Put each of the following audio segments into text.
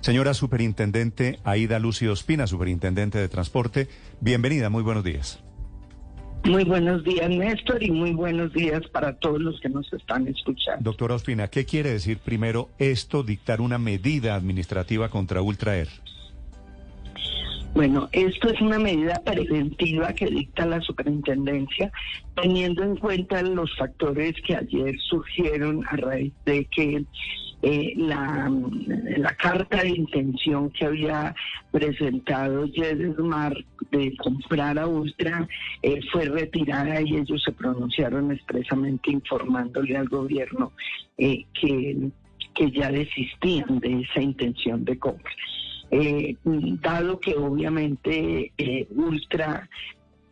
Señora Superintendente Aida Lucio Espina, Superintendente de Transporte, bienvenida, muy buenos días. Muy buenos días, Néstor, y muy buenos días para todos los que nos están escuchando. Doctora Ospina, ¿qué quiere decir primero esto, dictar una medida administrativa contra Ultraer? Bueno, esto es una medida preventiva que dicta la superintendencia, teniendo en cuenta los factores que ayer surgieron a raíz de que eh, la, carta de intención que había presentado Mar de comprar a Ultra eh, fue retirada y ellos se pronunciaron expresamente informándole al gobierno eh, que, que ya desistían de esa intención de compra. Eh, dado que obviamente Ultra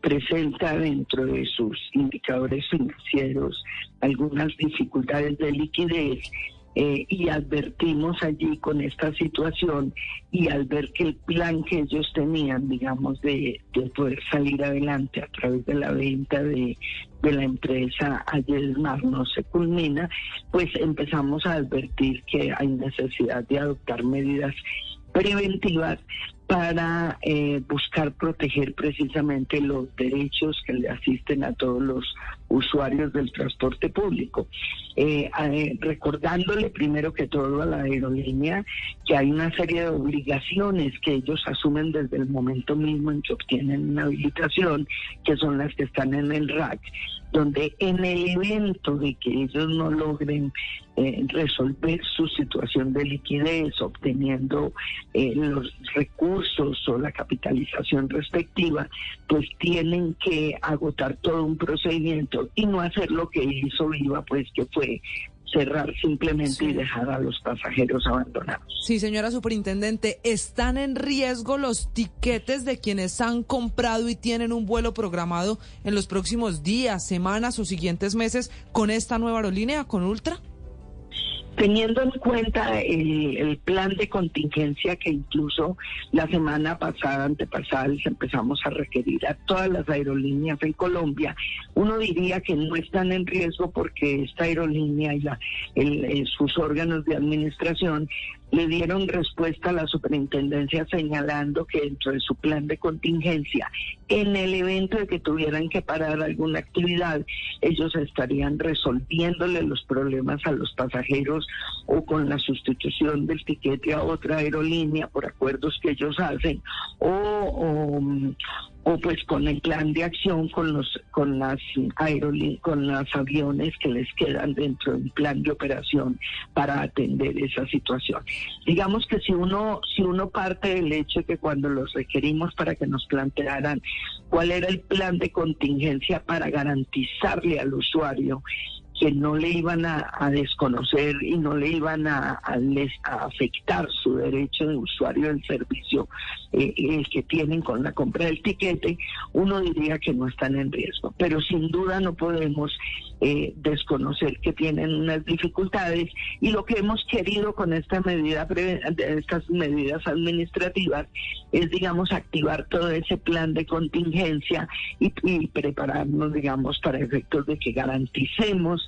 presenta dentro de sus indicadores financieros algunas dificultades de liquidez eh, y advertimos allí con esta situación y al ver que el plan que ellos tenían, digamos, de, poder salir adelante a través de la venta de, de la empresa Ayesmar no se culmina, pues empezamos a advertir que hay necesidad de adoptar medidas preventivas para eh, buscar proteger precisamente los derechos que le asisten a todos los usuarios del transporte público. Eh, eh, recordándole primero que todo a la aerolínea que hay una serie de obligaciones que ellos asumen desde el momento mismo en que obtienen una habilitación, que son las que están en el RAC donde en el evento de que ellos no logren eh, resolver su situación de liquidez, obteniendo los recursos o la capitalización respectiva, pues tienen que agotar todo un procedimiento y no hacer lo que hizo Viva, pues que fue cerrar simplemente y dejar a los pasajeros abandonados. Sí, señora superintendente, ¿están en riesgo los tiquetes de quienes han comprado y tienen un vuelo programado en los próximos días, semanas o siguientes meses con esta nueva aerolínea, con Ultra? Teniendo en cuenta el, plan de contingencia que incluso la semana pasada, antepasada, les empezamos a requerir a todas las aerolíneas en Colombia, uno diría que no están en riesgo porque esta aerolínea y la, eh, sus órganos de administración le dieron respuesta a la superintendencia señalando que dentro de su plan de contingencia, en el evento de que tuvieran que parar alguna actividad, ellos estarían resolviéndole los problemas a los pasajeros o con la sustitución del tiquete a otra aerolínea por acuerdos que ellos hacen o, o, o pues con el plan de acción con los con las aerolíneas con los aviones que les quedan dentro del plan de operación para atender esa situación. Digamos que si uno si uno parte del hecho de que cuando los requerimos para que nos plantearan cuál era el plan de contingencia para garantizarle al usuario que no le iban a, desconocer y no le iban a, afectar su derecho de usuario del servicio eh, el que tienen con la compra del tiquete, uno diría que no están en riesgo. Pero sin duda no podemos eh, desconocer que tienen unas dificultades y lo que hemos querido con esta medida, estas medidas administrativas es, digamos, activar todo ese plan de contingencia y, y prepararnos, digamos, para efectos de que garanticemos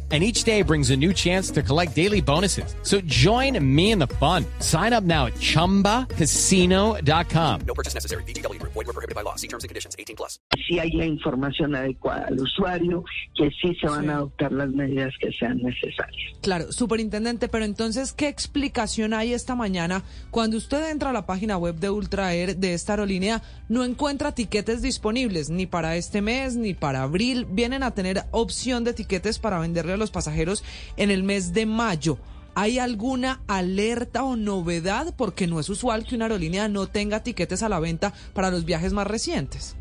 and each day brings a new chance to collect daily bonuses. So join me in the fun. Sign up now at ChumbaCasino.com. No purchase necessary. Group. Void were prohibited by law. See terms and conditions. 18 plus. Si hay la información adecuada al usuario, que sí se van a adoptar las medidas que sean necesarias. Claro, superintendente, pero entonces, ¿qué explicación hay esta mañana cuando usted entra a la página web de Ultra Air de esta aerolínea, no encuentra tiquetes disponibles ni para este mes ni para abril? Vienen a tener opción de tiquetes para venderle a los pasajeros en el mes de mayo. ¿Hay alguna alerta o novedad? Porque no es usual que una aerolínea no tenga tiquetes a la venta para los viajes más recientes.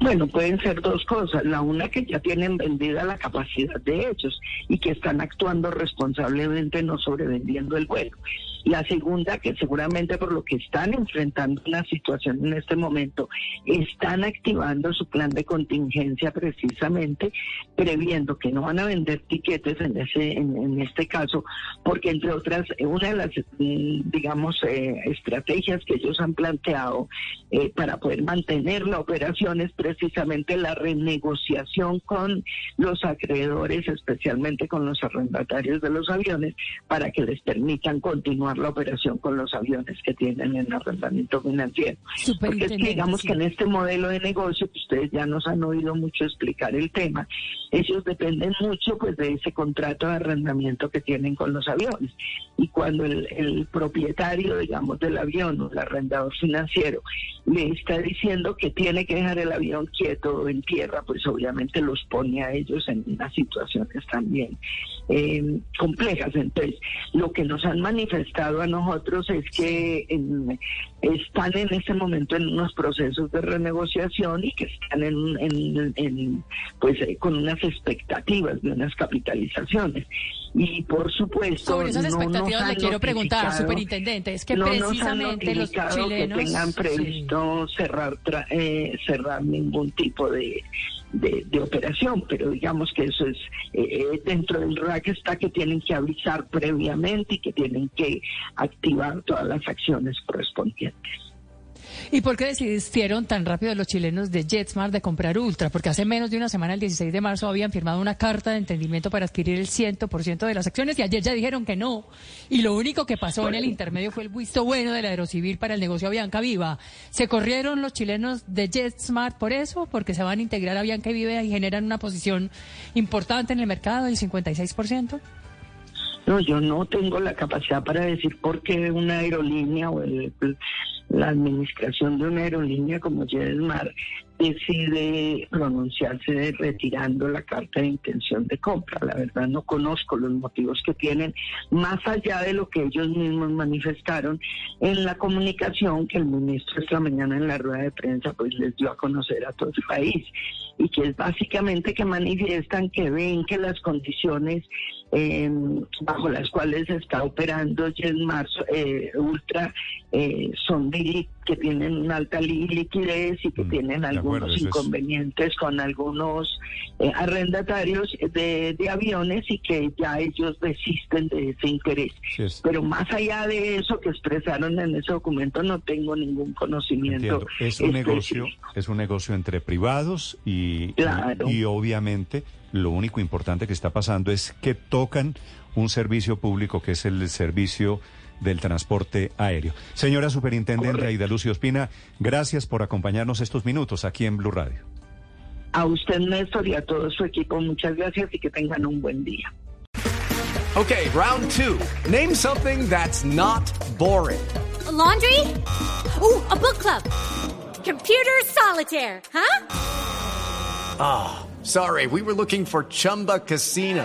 Bueno, pueden ser dos cosas. La una que ya tienen vendida la capacidad de ellos y que están actuando responsablemente no sobrevendiendo el vuelo. La segunda, que seguramente por lo que están enfrentando una situación en este momento, están activando su plan de contingencia precisamente, previendo que no van a vender tiquetes en este caso, porque entre otras, una de las, mm, digamos, eh, estrategias que ellos han planteado eh, para poder mantener la operación es precisamente la renegociación con los acreedores, especialmente con los arrendatarios de los aviones, para que les permitan continuar la operación con los aviones que tienen en arrendamiento financiero. Porque es que digamos que en este modelo de negocio, que ustedes ya nos han oído mucho explicar el tema, ellos dependen mucho pues de ese contrato de arrendamiento que tienen con los aviones. Y cuando el, el propietario, digamos, del avión o el arrendador financiero le está diciendo que tiene que dejar el avión quieto en tierra, pues obviamente los pone a ellos en unas situaciones también eh, complejas. Entonces, lo que nos han manifestado a nosotros es que están en este momento en unos procesos de renegociación y que están en, pues eh, con unas expectativas de unas capitalizaciones. Y por supuesto, sobre esas expectativas le quiero preguntar, superintendente, es que precisamente los chilenos que tengan previsto cerrar eh, cerrar ningún tipo de de, operación, pero digamos que eso es eh, eh, dentro del RAC está que tienen que avisar previamente y que tienen que activar todas las acciones correspondientes. ¿Y por qué decidieron tan rápido los chilenos de JetSmart de comprar Ultra? Porque hace menos de una semana, el 16 de marzo, habían firmado una carta de entendimiento para adquirir el 100% de las acciones y ayer ya dijeron que no. Y lo único que pasó en el intermedio fue el visto bueno de la Aerocivil para el negocio Avianca Viva. ¿Se corrieron los chilenos de JetSmart por eso? Porque se van a integrar a Avianca Viva y generan una posición importante en el mercado del 56%. No, yo no tengo la capacidad para decir por qué una aerolínea o la administración de una aerolínea como JetSmart decide pronunciarse retirando la carta de intención de compra. La verdad no conozco los motivos que tienen, más allá de lo que ellos mismos manifestaron en la comunicación que el ministro esta mañana en la rueda de prensa pues les dio a conocer a todo el país y que es básicamente que manifiestan que ven que las condiciones eh, bajo las cuales está operando JetMars eh, Ultra eh, son que tienen una alta liquidez y que mm, tienen algunos inconvenientes con algunos eh, arrendatarios de, de, aviones y que ya ellos desisten de ese interés. Pero más allá de eso que expresaron en ese documento no tengo ningún conocimiento. Es un negocio, es un negocio entre privados y, y obviamente lo único importante que está pasando es que tocan un servicio público que es el servicio del transporte aéreo. Señora Superintendente Aida Lucio Espina, gracias por acompañarnos estos minutos aquí en Blue Radio. A usted, Néstor, y a todo su equipo, muchas gracias y que tengan un buen día. Okay, round two. Name something that's not boring. laundry? Ooh, a book club. Computer solitaire, huh? Ah, sorry, we were looking for Chumba Casino.